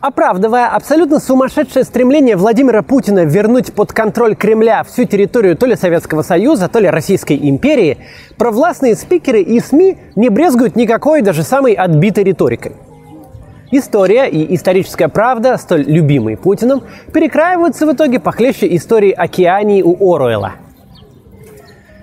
Оправдывая абсолютно сумасшедшее стремление Владимира Путина вернуть под контроль Кремля всю территорию то ли Советского Союза, то ли Российской империи, провластные спикеры и СМИ не брезгуют никакой даже самой отбитой риторикой. История и историческая правда, столь любимые Путиным, перекраиваются в итоге похлеще истории Океании у Оруэлла.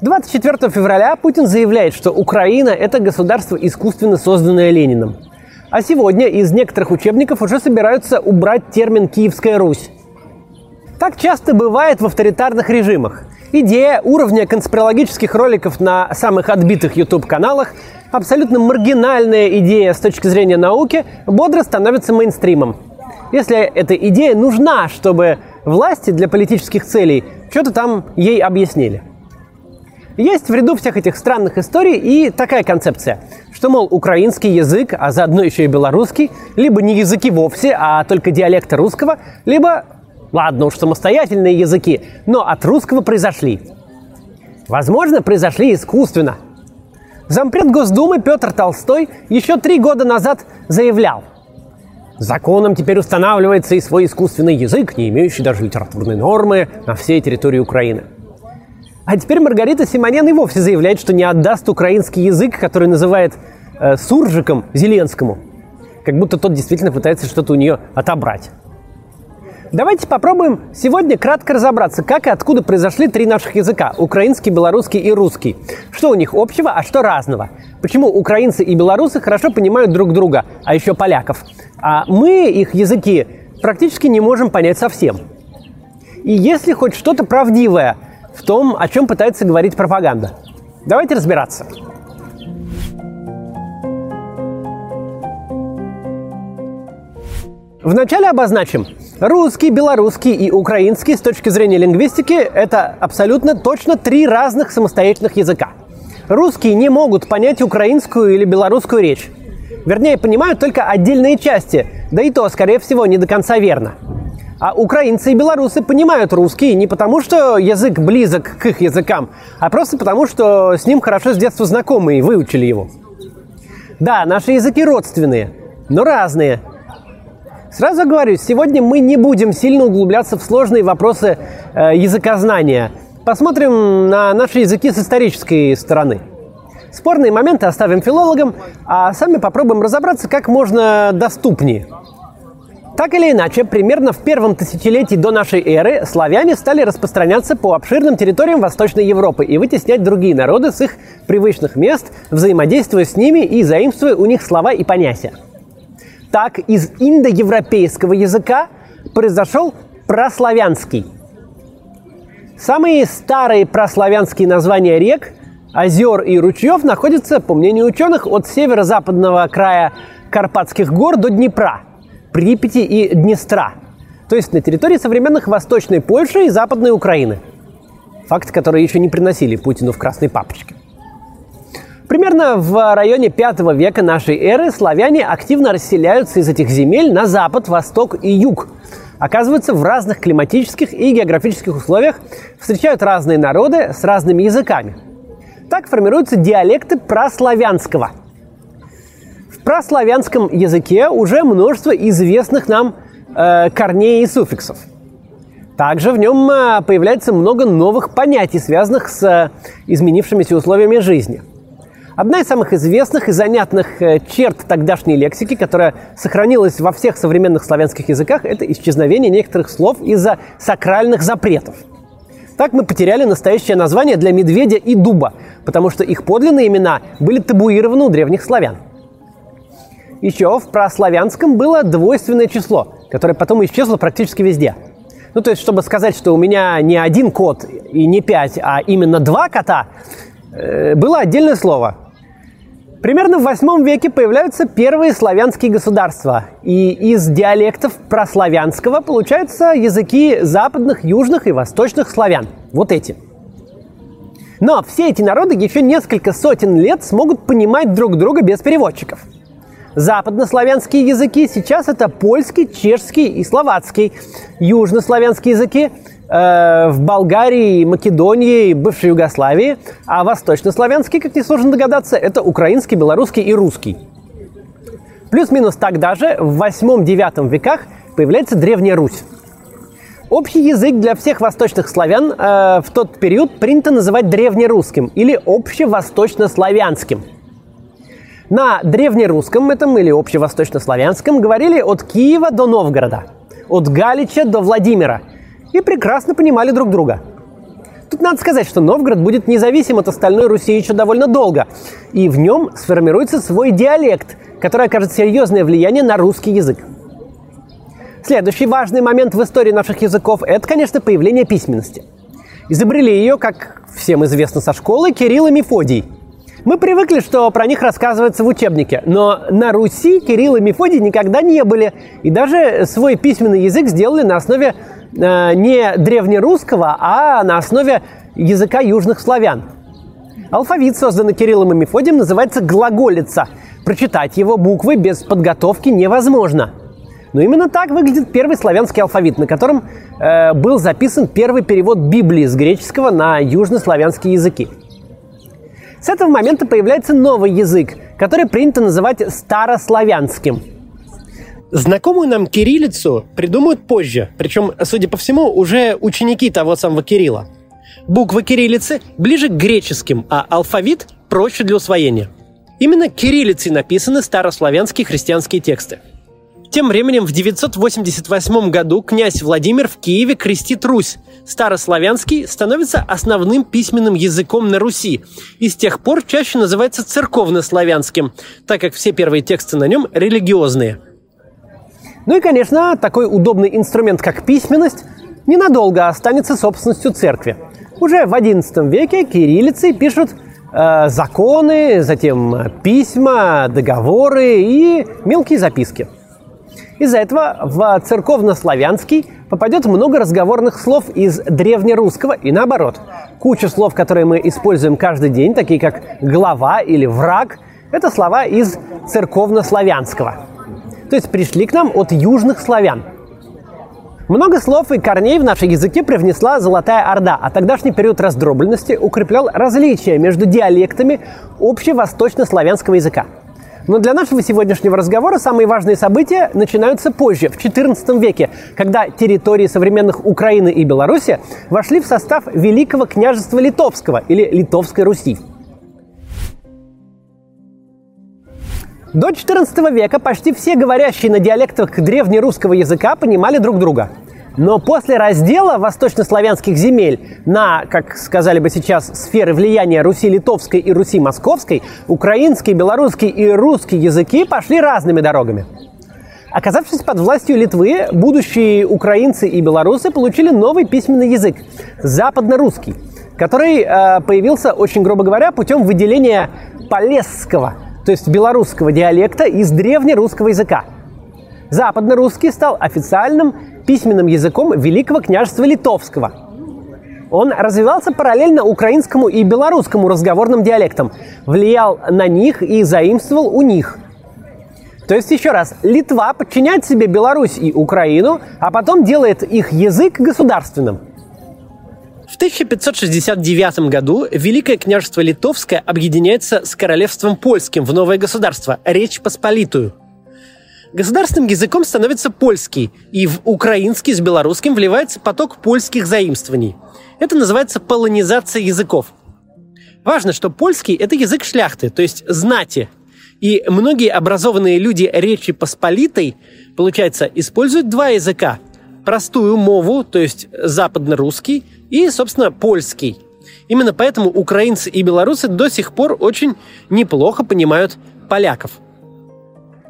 24 февраля Путин заявляет, что Украина – это государство, искусственно созданное Лениным – а сегодня из некоторых учебников уже собираются убрать термин «Киевская Русь». Так часто бывает в авторитарных режимах. Идея уровня конспирологических роликов на самых отбитых YouTube-каналах, абсолютно маргинальная идея с точки зрения науки, бодро становится мейнстримом. Если эта идея нужна, чтобы власти для политических целей что-то там ей объяснили. Есть в ряду всех этих странных историй и такая концепция, что, мол, украинский язык, а заодно еще и белорусский, либо не языки вовсе, а только диалекты русского, либо, ладно уж, самостоятельные языки, но от русского произошли. Возможно, произошли искусственно. Зампред Госдумы Петр Толстой еще три года назад заявлял, Законом теперь устанавливается и свой искусственный язык, не имеющий даже литературной нормы на всей территории Украины – а теперь Маргарита Симонян и вовсе заявляет, что не отдаст украинский язык, который называет э, суржиком Зеленскому. Как будто тот действительно пытается что-то у нее отобрать. Давайте попробуем сегодня кратко разобраться, как и откуда произошли три наших языка – украинский, белорусский и русский. Что у них общего, а что разного. Почему украинцы и белорусы хорошо понимают друг друга, а еще поляков. А мы их языки практически не можем понять совсем. И если хоть что-то правдивое – в том, о чем пытается говорить пропаганда. Давайте разбираться. Вначале обозначим. Русский, белорусский и украинский с точки зрения лингвистики – это абсолютно точно три разных самостоятельных языка. Русские не могут понять украинскую или белорусскую речь. Вернее, понимают только отдельные части, да и то, скорее всего, не до конца верно. А украинцы и белорусы понимают русский не потому, что язык близок к их языкам, а просто потому, что с ним хорошо с детства знакомы и выучили его. Да, наши языки родственные, но разные. Сразу говорю, сегодня мы не будем сильно углубляться в сложные вопросы э, языкознания. Посмотрим на наши языки с исторической стороны. Спорные моменты оставим филологам, а сами попробуем разобраться как можно доступнее – так или иначе, примерно в первом тысячелетии до нашей эры славяне стали распространяться по обширным территориям Восточной Европы и вытеснять другие народы с их привычных мест, взаимодействуя с ними и заимствуя у них слова и понятия. Так из индоевропейского языка произошел прославянский. Самые старые прославянские названия рек, озер и ручьев находятся, по мнению ученых, от северо-западного края Карпатских гор до Днепра – Припяти и Днестра, то есть на территории современных Восточной Польши и Западной Украины. Факты, которые еще не приносили Путину в красной папочке. Примерно в районе 5 века нашей эры славяне активно расселяются из этих земель на запад, восток и юг. Оказываются в разных климатических и географических условиях, встречают разные народы с разными языками. Так формируются диалекты прославянского – прославянском языке уже множество известных нам э, корней и суффиксов. Также в нем э, появляется много новых понятий, связанных с э, изменившимися условиями жизни. Одна из самых известных и занятных э, черт тогдашней лексики, которая сохранилась во всех современных славянских языках, это исчезновение некоторых слов из-за сакральных запретов. Так мы потеряли настоящее название для медведя и дуба, потому что их подлинные имена были табуированы у древних славян. Еще в прославянском было двойственное число, которое потом исчезло практически везде. Ну, то есть, чтобы сказать, что у меня не один кот и не пять, а именно два кота, э, было отдельное слово. Примерно в восьмом веке появляются первые славянские государства, и из диалектов прославянского получаются языки западных, южных и восточных славян. Вот эти. Но все эти народы еще несколько сотен лет смогут понимать друг друга без переводчиков – Западнославянские языки сейчас это польский, чешский и словацкий. Южнославянские языки э, в Болгарии, Македонии, бывшей Югославии. А восточнославянские, как несложно догадаться, это украинский, белорусский и русский. Плюс-минус тогда же, в 8-9 веках, появляется Древняя Русь. Общий язык для всех восточных славян э, в тот период принято называть древнерусским или общевосточнославянским. На древнерусском этом или общевосточнославянском говорили от Киева до Новгорода, от Галича до Владимира и прекрасно понимали друг друга. Тут надо сказать, что Новгород будет независим от остальной Руси еще довольно долго, и в нем сформируется свой диалект, который окажет серьезное влияние на русский язык. Следующий важный момент в истории наших языков – это, конечно, появление письменности. Изобрели ее, как всем известно со школы, Кирилл и Мефодий. Мы привыкли, что про них рассказывается в учебнике, но на Руси Кирилл и Мефодий никогда не были, и даже свой письменный язык сделали на основе э, не древнерусского, а на основе языка южных славян. Алфавит, созданный Кириллом и Мефодием, называется глаголица. Прочитать его буквы без подготовки невозможно – но именно так выглядит первый славянский алфавит, на котором э, был записан первый перевод Библии с греческого на южнославянские языки. С этого момента появляется новый язык, который принято называть старославянским. Знакомую нам кириллицу придумают позже, причем, судя по всему, уже ученики того самого Кирилла. Буквы кириллицы ближе к греческим, а алфавит проще для усвоения. Именно кириллицей написаны старославянские христианские тексты – тем временем в 988 году князь Владимир в Киеве крестит Русь. Старославянский становится основным письменным языком на Руси и с тех пор чаще называется церковнославянским, так как все первые тексты на нем религиозные. Ну и, конечно, такой удобный инструмент, как письменность, ненадолго останется собственностью церкви. Уже в XI веке кириллицы пишут э, законы, затем письма, договоры и мелкие записки – из-за этого в церковнославянский попадет много разговорных слов из древнерусского и наоборот. Куча слов, которые мы используем каждый день, такие как «глава» или «враг», это слова из церковнославянского. То есть пришли к нам от южных славян. Много слов и корней в наши языки привнесла Золотая Орда, а тогдашний период раздробленности укреплял различия между диалектами общевосточнославянского языка – но для нашего сегодняшнего разговора самые важные события начинаются позже, в XIV веке, когда территории современных Украины и Беларуси вошли в состав Великого княжества Литовского или Литовской Руси. До XIV века почти все говорящие на диалектах древнерусского языка понимали друг друга – но после раздела восточнославянских земель на, как сказали бы сейчас, сферы влияния Руси Литовской и Руси Московской, украинский, белорусский и русский языки пошли разными дорогами. Оказавшись под властью Литвы, будущие украинцы и белорусы получили новый письменный язык – западно-русский, который э, появился, очень грубо говоря, путем выделения полесского, то есть белорусского диалекта из древнерусского языка. Западно-русский стал официальным письменным языком Великого княжества Литовского. Он развивался параллельно украинскому и белорусскому разговорным диалектам, влиял на них и заимствовал у них. То есть, еще раз, Литва подчиняет себе Беларусь и Украину, а потом делает их язык государственным. В 1569 году Великое княжество Литовское объединяется с королевством польским в новое государство – Речь Посполитую – Государственным языком становится польский, и в украинский с белорусским вливается поток польских заимствований. Это называется полонизация языков. Важно, что польский – это язык шляхты, то есть знати. И многие образованные люди Речи Посполитой, получается, используют два языка. Простую мову, то есть западно-русский, и, собственно, польский. Именно поэтому украинцы и белорусы до сих пор очень неплохо понимают поляков –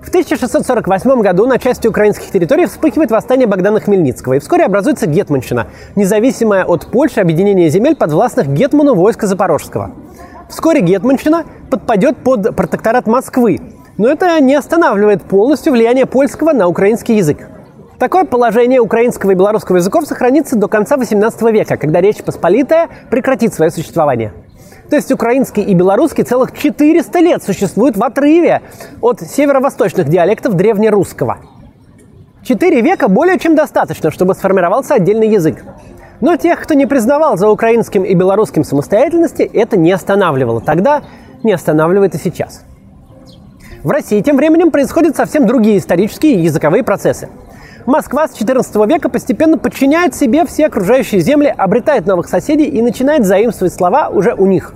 в 1648 году на части украинских территорий вспыхивает восстание Богдана Хмельницкого, и вскоре образуется Гетманщина, независимое от Польши объединение земель подвластных Гетману войска Запорожского. Вскоре Гетманщина подпадет под протекторат Москвы, но это не останавливает полностью влияние польского на украинский язык. Такое положение украинского и белорусского языков сохранится до конца XVIII века, когда Речь Посполитая прекратит свое существование. То есть украинский и белорусский целых 400 лет существуют в отрыве от северо-восточных диалектов древнерусского. Четыре века более чем достаточно, чтобы сформировался отдельный язык. Но тех, кто не признавал за украинским и белорусским самостоятельности, это не останавливало тогда, не останавливает и сейчас. В России тем временем происходят совсем другие исторические и языковые процессы. Москва с XIV века постепенно подчиняет себе все окружающие земли, обретает новых соседей и начинает заимствовать слова уже у них.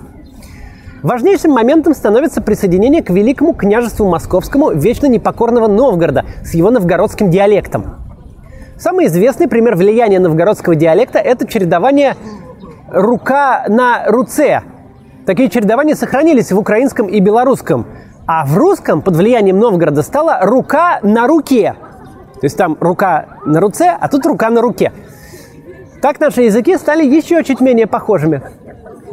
Важнейшим моментом становится присоединение к Великому княжеству Московскому вечно непокорного Новгорода с его новгородским диалектом. Самый известный пример влияния новгородского диалекта – это чередование «рука на руце». Такие чередования сохранились в украинском и белорусском. А в русском под влиянием Новгорода стала «рука на руке». То есть там рука на руце, а тут рука на руке. Так наши языки стали еще чуть менее похожими.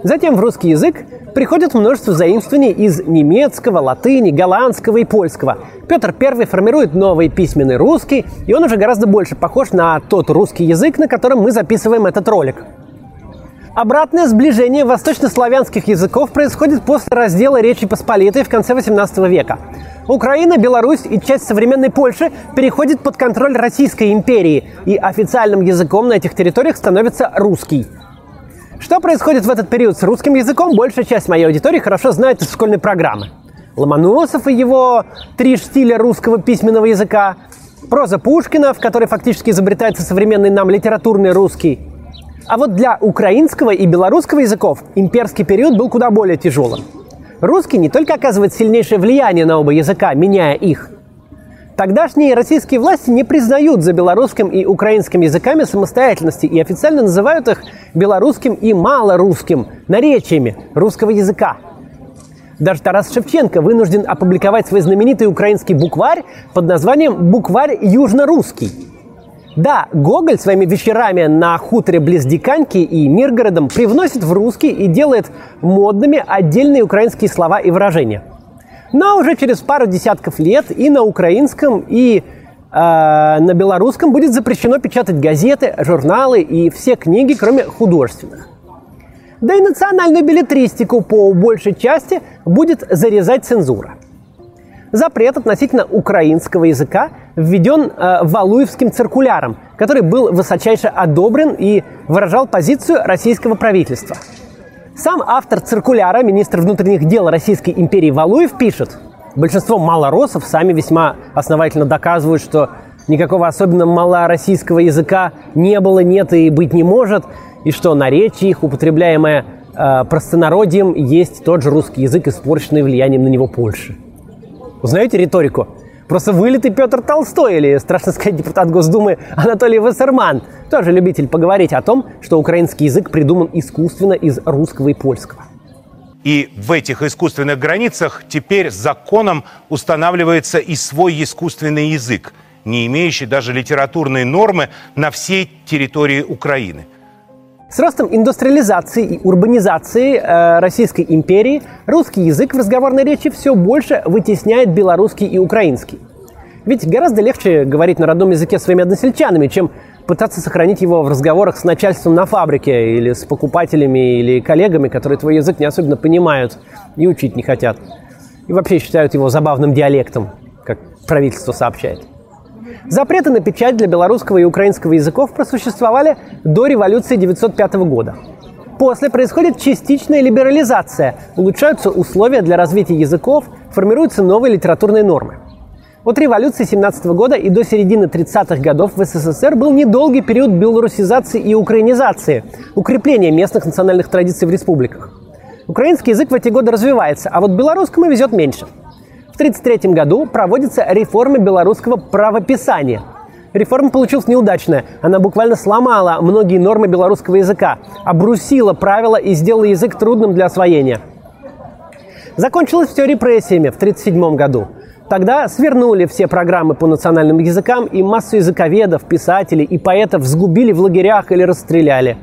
Затем в русский язык приходит множество заимствований из немецкого, латыни, голландского и польского. Петр I формирует новый письменный русский, и он уже гораздо больше похож на тот русский язык, на котором мы записываем этот ролик. Обратное сближение восточнославянских языков происходит после раздела Речи Посполитой в конце XVIII века. Украина, Беларусь и часть современной Польши переходят под контроль Российской империи, и официальным языком на этих территориях становится русский. Что происходит в этот период с русским языком, большая часть моей аудитории хорошо знает из школьной программы. Ломоносов и его три штиля русского письменного языка, проза Пушкина, в которой фактически изобретается современный нам литературный русский. А вот для украинского и белорусского языков имперский период был куда более тяжелым. Русский не только оказывает сильнейшее влияние на оба языка, меняя их. Тогдашние российские власти не признают за белорусским и украинским языками самостоятельности и официально называют их белорусским и малорусским наречиями русского языка. Даже Тарас Шевченко вынужден опубликовать свой знаменитый украинский букварь под названием «Букварь южно-русский». Да, Гоголь своими вечерами на хуторе близ Диканьки и Миргородом привносит в русский и делает модными отдельные украинские слова и выражения. Но уже через пару десятков лет и на украинском, и э, на белорусском будет запрещено печатать газеты, журналы и все книги, кроме художественных. Да и национальную билетристику по большей части будет зарезать цензура – запрет относительно украинского языка введен э, Валуевским циркуляром, который был высочайше одобрен и выражал позицию российского правительства. Сам автор циркуляра, министр внутренних дел Российской империи Валуев, пишет, большинство малоросов сами весьма основательно доказывают, что никакого особенно малороссийского языка не было, нет и быть не может, и что наречие их, употребляемое э, простонародьем, есть тот же русский язык, испорченный влиянием на него Польши. Узнаете риторику? Просто вылитый Петр Толстой или, страшно сказать, депутат Госдумы Анатолий Вассерман. Тоже любитель поговорить о том, что украинский язык придуман искусственно из русского и польского. И в этих искусственных границах теперь законом устанавливается и свой искусственный язык, не имеющий даже литературной нормы на всей территории Украины – с ростом индустриализации и урбанизации э, Российской империи русский язык в разговорной речи все больше вытесняет белорусский и украинский. Ведь гораздо легче говорить на родном языке своими односельчанами, чем пытаться сохранить его в разговорах с начальством на фабрике или с покупателями или коллегами, которые твой язык не особенно понимают и учить не хотят. И вообще считают его забавным диалектом, как правительство сообщает. Запреты на печать для белорусского и украинского языков просуществовали до революции 1905 года. После происходит частичная либерализация, улучшаются условия для развития языков, формируются новые литературные нормы. От революции 17 года и до середины 30-х годов в СССР был недолгий период белорусизации и украинизации, укрепления местных национальных традиций в республиках. Украинский язык в эти годы развивается, а вот белорусскому везет меньше – 1933 году проводится реформа белорусского правописания. Реформа получилась неудачная. Она буквально сломала многие нормы белорусского языка, обрусила правила и сделала язык трудным для освоения. Закончилось все репрессиями в 1937 году. Тогда свернули все программы по национальным языкам, и массу языковедов, писателей и поэтов сгубили в лагерях или расстреляли.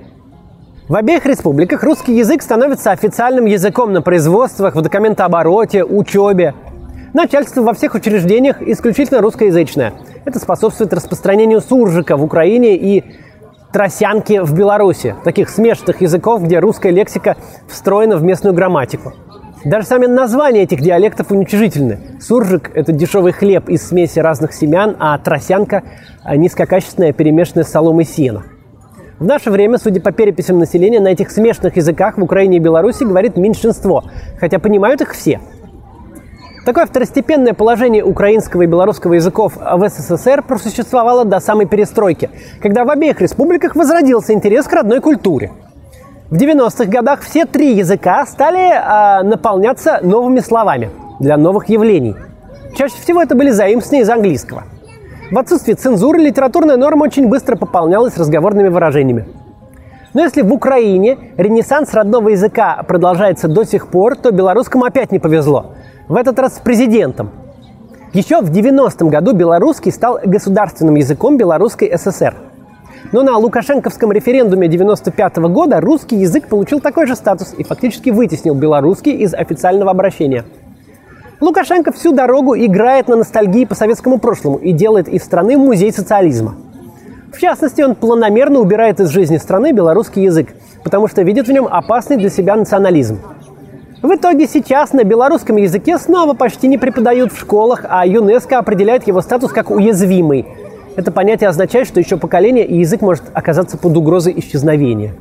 В обеих республиках русский язык становится официальным языком на производствах, в документообороте, учебе – Начальство во всех учреждениях исключительно русскоязычное. Это способствует распространению суржика в Украине и тросянки в Беларуси, таких смешанных языков, где русская лексика встроена в местную грамматику. Даже сами названия этих диалектов уничижительны. Суржик – это дешевый хлеб из смеси разных семян, а тросянка – низкокачественная перемешанная с соломой сена. В наше время, судя по переписям населения, на этих смешанных языках в Украине и Беларуси говорит меньшинство, хотя понимают их все – Такое второстепенное положение украинского и белорусского языков в СССР просуществовало до самой перестройки, когда в обеих республиках возродился интерес к родной культуре. В 90-х годах все три языка стали э, наполняться новыми словами для новых явлений. Чаще всего это были заимствования из английского. В отсутствие цензуры литературная норма очень быстро пополнялась разговорными выражениями. Но если в Украине ренессанс родного языка продолжается до сих пор, то белорусскому опять не повезло. В этот раз с президентом. Еще в 90-м году белорусский стал государственным языком Белорусской ССР. Но на Лукашенковском референдуме 95 -го года русский язык получил такой же статус и фактически вытеснил белорусский из официального обращения. Лукашенко всю дорогу играет на ностальгии по советскому прошлому и делает из страны музей социализма – в частности, он планомерно убирает из жизни страны белорусский язык, потому что видит в нем опасный для себя национализм. В итоге сейчас на белорусском языке снова почти не преподают в школах, а ЮНЕСКО определяет его статус как уязвимый. Это понятие означает, что еще поколение и язык может оказаться под угрозой исчезновения.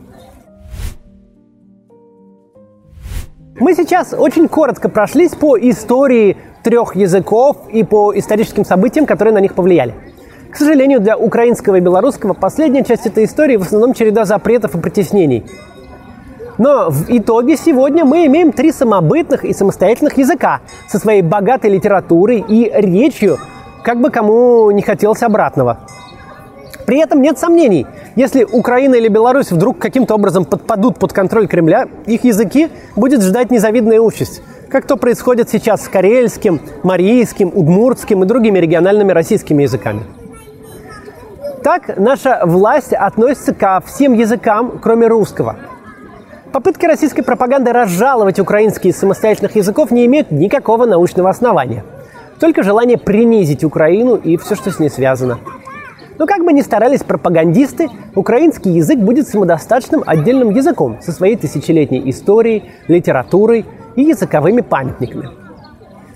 Мы сейчас очень коротко прошлись по истории трех языков и по историческим событиям, которые на них повлияли. К сожалению, для украинского и белорусского последняя часть этой истории в основном череда запретов и притеснений. Но в итоге сегодня мы имеем три самобытных и самостоятельных языка со своей богатой литературой и речью, как бы кому не хотелось обратного. При этом нет сомнений, если Украина или Беларусь вдруг каким-то образом подпадут под контроль Кремля, их языки будет ждать незавидная участь, как то происходит сейчас с карельским, марийским, удмуртским и другими региональными российскими языками. Так наша власть относится ко всем языкам, кроме русского. Попытки российской пропаганды разжаловать украинские из самостоятельных языков не имеют никакого научного основания. Только желание принизить Украину и все, что с ней связано. Но как бы ни старались пропагандисты, украинский язык будет самодостаточным отдельным языком со своей тысячелетней историей, литературой и языковыми памятниками.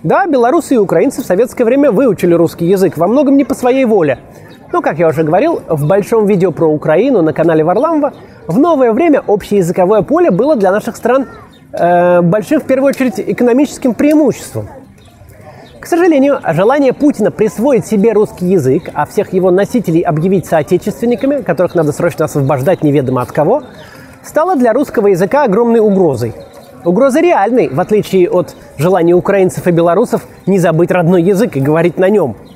Да, белорусы и украинцы в советское время выучили русский язык, во многом не по своей воле – но, как я уже говорил, в большом видео про Украину на канале Варламова в новое время общеязыковое поле было для наших стран э, большим, в первую очередь, экономическим преимуществом. К сожалению, желание Путина присвоить себе русский язык, а всех его носителей объявить соотечественниками, которых надо срочно освобождать неведомо от кого, стало для русского языка огромной угрозой. Угроза реальной, в отличие от желания украинцев и белорусов не забыть родной язык и говорить на нем –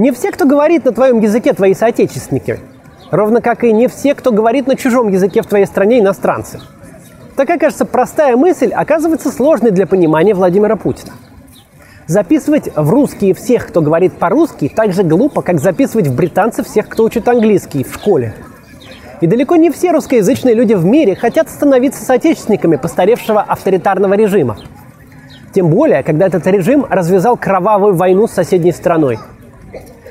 не все, кто говорит на твоем языке, твои соотечественники. Ровно как и не все, кто говорит на чужом языке в твоей стране, иностранцы. Такая, кажется, простая мысль оказывается сложной для понимания Владимира Путина. Записывать в русские всех, кто говорит по-русски, так же глупо, как записывать в британцев всех, кто учит английский в школе. И далеко не все русскоязычные люди в мире хотят становиться соотечественниками постаревшего авторитарного режима. Тем более, когда этот режим развязал кровавую войну с соседней страной –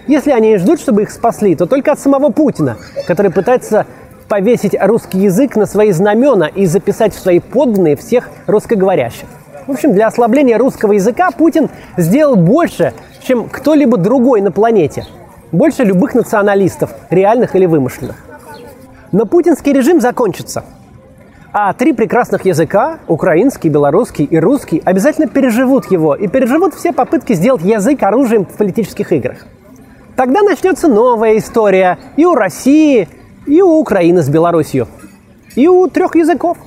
если они ждут, чтобы их спасли, то только от самого Путина, который пытается повесить русский язык на свои знамена и записать в свои подданные всех русскоговорящих. В общем, для ослабления русского языка Путин сделал больше, чем кто-либо другой на планете. Больше любых националистов, реальных или вымышленных. Но путинский режим закончится. А три прекрасных языка, украинский, белорусский и русский, обязательно переживут его и переживут все попытки сделать язык оружием в политических играх. Тогда начнется новая история и у России, и у Украины с Белоруссией, и у трех языков.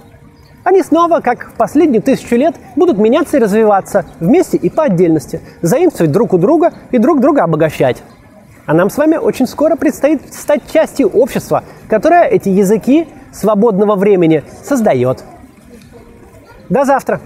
Они снова, как в последнюю тысячу лет, будут меняться и развиваться вместе и по отдельности, заимствовать друг у друга и друг друга обогащать. А нам с вами очень скоро предстоит стать частью общества, которое эти языки свободного времени создает. До завтра!